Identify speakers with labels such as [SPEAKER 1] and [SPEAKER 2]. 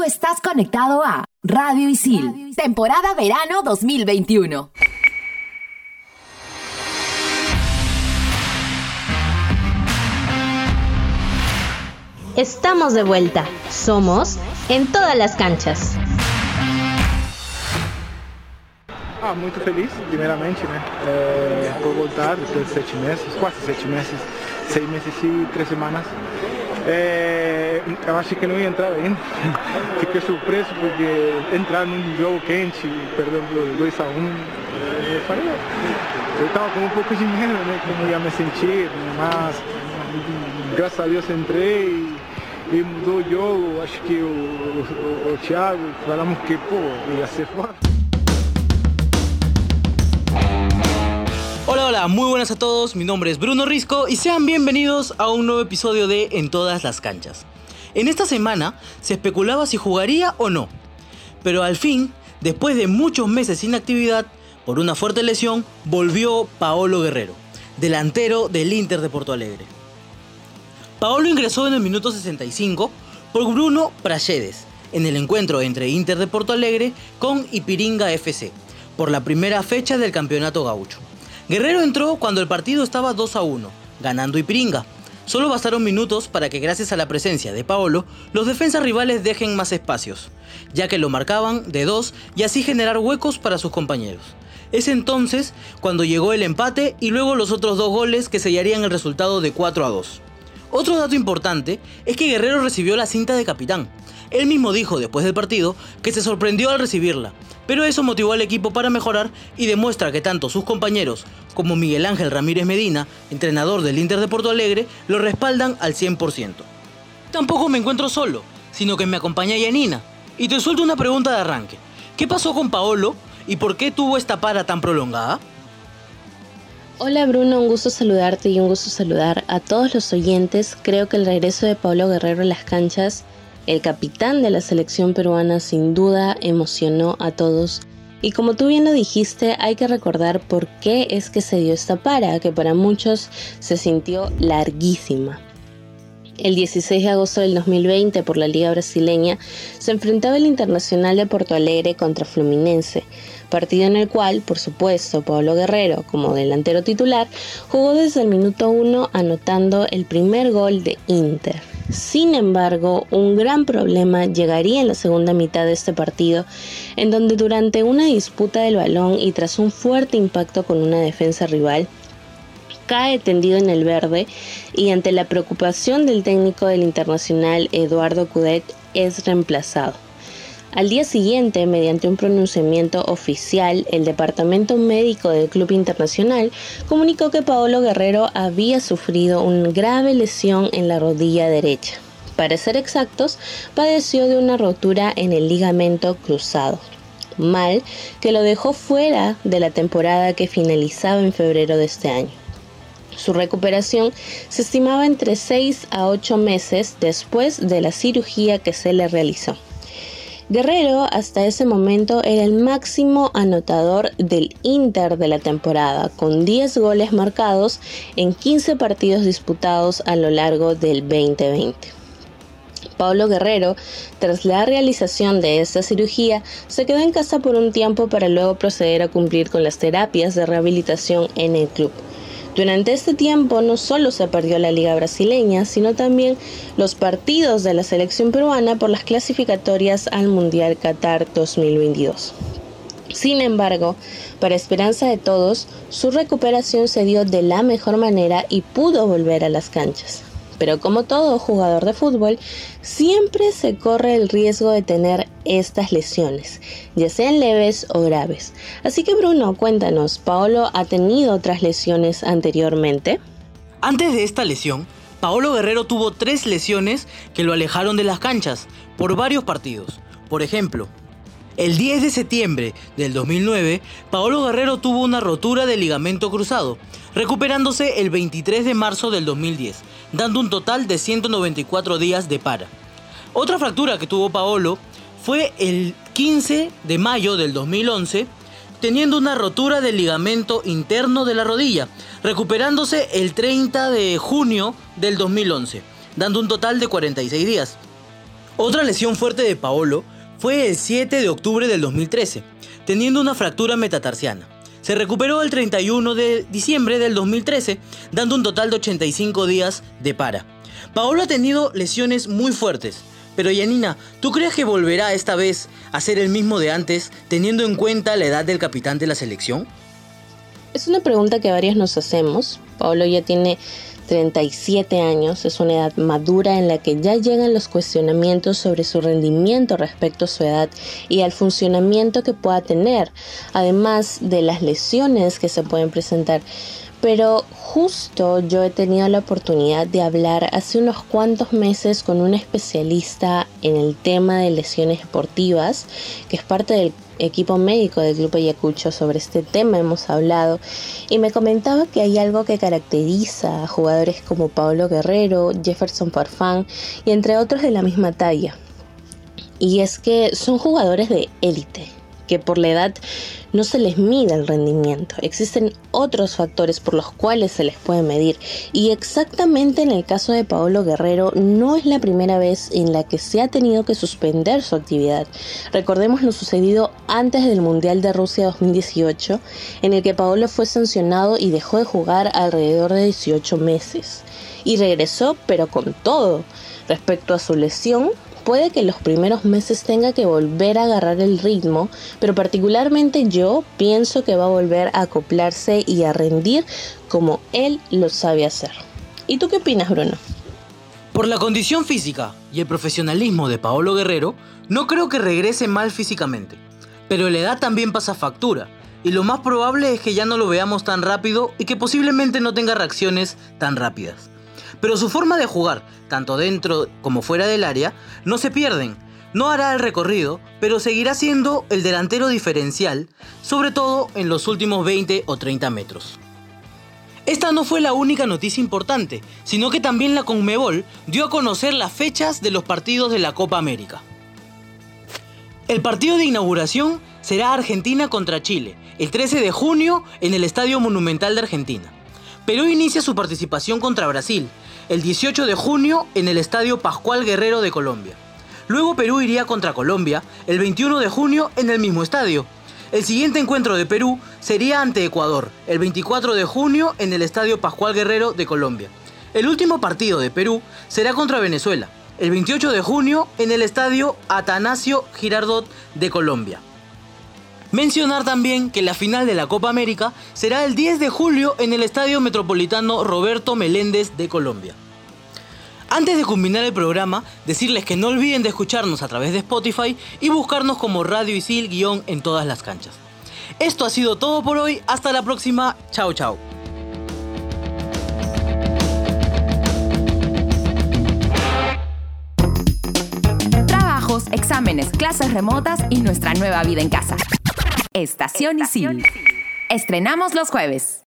[SPEAKER 1] Tú estás conectado a Radio Isil, temporada verano 2021.
[SPEAKER 2] Estamos de vuelta. Somos en todas las canchas.
[SPEAKER 3] Ah, muito feliz, primeiramente, né? É, por voltar depois de sete meses, quase sete meses, seis meses e três semanas. É, eu achei que não ia entrar ainda. Fiquei surpreso porque entrar num jogo quente, perdendo 2 a 1 um, eu falei, eu estava com um pouco de medo, né? Como ia me sentir, mas graças a Deus entrei e mudou o jogo. Acho que o, o, o Thiago, falamos que pô, ia ser forte.
[SPEAKER 4] Hola, muy buenas a todos, mi nombre es Bruno Risco y sean bienvenidos a un nuevo episodio de En todas las canchas. En esta semana se especulaba si jugaría o no, pero al fin, después de muchos meses sin actividad, por una fuerte lesión, volvió Paolo Guerrero, delantero del Inter de Porto Alegre. Paolo ingresó en el minuto 65 por Bruno Prachedes, en el encuentro entre Inter de Porto Alegre con Ipiringa FC, por la primera fecha del campeonato gaucho. Guerrero entró cuando el partido estaba 2 a 1, ganando Ipringa. Solo bastaron minutos para que gracias a la presencia de Paolo, los defensas rivales dejen más espacios, ya que lo marcaban de dos y así generar huecos para sus compañeros. Es entonces cuando llegó el empate y luego los otros dos goles que sellarían el resultado de 4 a 2. Otro dato importante es que Guerrero recibió la cinta de capitán. Él mismo dijo después del partido que se sorprendió al recibirla, pero eso motivó al equipo para mejorar y demuestra que tanto sus compañeros como Miguel Ángel Ramírez Medina, entrenador del Inter de Porto Alegre, lo respaldan al 100%. Tampoco me encuentro solo, sino que me acompaña Yanina. Y te suelto una pregunta de arranque. ¿Qué pasó con Paolo y por qué tuvo esta para tan prolongada?
[SPEAKER 2] Hola Bruno, un gusto saludarte y un gusto saludar a todos los oyentes. Creo que el regreso de Pablo Guerrero a las canchas, el capitán de la selección peruana, sin duda emocionó a todos. Y como tú bien lo dijiste, hay que recordar por qué es que se dio esta para, que para muchos se sintió larguísima. El 16 de agosto del 2020 por la Liga Brasileña se enfrentaba el Internacional de Porto Alegre contra Fluminense, partido en el cual, por supuesto, Pablo Guerrero, como delantero titular, jugó desde el minuto 1 anotando el primer gol de Inter. Sin embargo, un gran problema llegaría en la segunda mitad de este partido, en donde durante una disputa del balón y tras un fuerte impacto con una defensa rival, cae tendido en el verde y ante la preocupación del técnico del Internacional Eduardo Cudet es reemplazado. Al día siguiente, mediante un pronunciamiento oficial, el Departamento Médico del Club Internacional comunicó que Paolo Guerrero había sufrido una grave lesión en la rodilla derecha. Para ser exactos, padeció de una rotura en el ligamento cruzado. Mal que lo dejó fuera de la temporada que finalizaba en febrero de este año. Su recuperación se estimaba entre 6 a 8 meses después de la cirugía que se le realizó. Guerrero hasta ese momento era el máximo anotador del Inter de la temporada, con 10 goles marcados en 15 partidos disputados a lo largo del 2020. Pablo Guerrero, tras la realización de esta cirugía, se quedó en casa por un tiempo para luego proceder a cumplir con las terapias de rehabilitación en el club. Durante este tiempo no solo se perdió la liga brasileña, sino también los partidos de la selección peruana por las clasificatorias al Mundial Qatar 2022. Sin embargo, para esperanza de todos, su recuperación se dio de la mejor manera y pudo volver a las canchas pero como todo jugador de fútbol, siempre se corre el riesgo de tener estas lesiones, ya sean leves o graves. Así que Bruno, cuéntanos, ¿Paolo ha tenido otras lesiones anteriormente?
[SPEAKER 4] Antes de esta lesión, Paolo Guerrero tuvo tres lesiones que lo alejaron de las canchas por varios partidos. Por ejemplo, el 10 de septiembre del 2009, Paolo Guerrero tuvo una rotura de ligamento cruzado, recuperándose el 23 de marzo del 2010, dando un total de 194 días de para. Otra fractura que tuvo Paolo fue el 15 de mayo del 2011, teniendo una rotura del ligamento interno de la rodilla, recuperándose el 30 de junio del 2011, dando un total de 46 días. Otra lesión fuerte de Paolo fue el 7 de octubre del 2013, teniendo una fractura metatarsiana. Se recuperó el 31 de diciembre del 2013, dando un total de 85 días de para. Paolo ha tenido lesiones muy fuertes, pero Yanina, ¿tú crees que volverá esta vez a ser el mismo de antes, teniendo en cuenta la edad del capitán de la selección?
[SPEAKER 2] Es una pregunta que varios nos hacemos. Paolo ya tiene 37 años, es una edad madura en la que ya llegan los cuestionamientos sobre su rendimiento respecto a su edad y al funcionamiento que pueda tener, además de las lesiones que se pueden presentar. Pero justo yo he tenido la oportunidad de hablar hace unos cuantos meses con un especialista en el tema de lesiones deportivas, que es parte del equipo médico del Club Ayacucho sobre este tema hemos hablado y me comentaba que hay algo que caracteriza a jugadores como Pablo Guerrero, Jefferson Farfán y entre otros de la misma talla. Y es que son jugadores de élite, que por la edad no se les mide el rendimiento. Existen otros factores por los cuales se les puede medir. Y exactamente en el caso de Paolo Guerrero no es la primera vez en la que se ha tenido que suspender su actividad. Recordemos lo sucedido antes del Mundial de Rusia 2018, en el que Paolo fue sancionado y dejó de jugar alrededor de 18 meses. Y regresó pero con todo. Respecto a su lesión, puede que los primeros meses tenga que volver a agarrar el ritmo, pero particularmente yo pienso que va a volver a acoplarse y a rendir como él lo sabe hacer. ¿Y tú qué opinas, Bruno?
[SPEAKER 4] Por la condición física y el profesionalismo de Paolo Guerrero, no creo que regrese mal físicamente. Pero la edad también pasa factura, y lo más probable es que ya no lo veamos tan rápido y que posiblemente no tenga reacciones tan rápidas. Pero su forma de jugar, tanto dentro como fuera del área, no se pierden. No hará el recorrido, pero seguirá siendo el delantero diferencial, sobre todo en los últimos 20 o 30 metros. Esta no fue la única noticia importante, sino que también la Conmebol dio a conocer las fechas de los partidos de la Copa América. El partido de inauguración será Argentina contra Chile, el 13 de junio en el Estadio Monumental de Argentina. Perú inicia su participación contra Brasil, el 18 de junio en el Estadio Pascual Guerrero de Colombia. Luego Perú iría contra Colombia el 21 de junio en el mismo estadio. El siguiente encuentro de Perú sería ante Ecuador, el 24 de junio en el Estadio Pascual Guerrero de Colombia. El último partido de Perú será contra Venezuela, el 28 de junio en el Estadio Atanasio Girardot de Colombia. Mencionar también que la final de la Copa América será el 10 de julio en el Estadio Metropolitano Roberto Meléndez de Colombia. Antes de culminar el programa, decirles que no olviden de escucharnos a través de Spotify y buscarnos como Radio Isil guion en todas las canchas. Esto ha sido todo por hoy, hasta la próxima, chao chao.
[SPEAKER 1] Trabajos, exámenes, clases remotas y nuestra nueva vida en casa. Estación Isil. Estrenamos los jueves.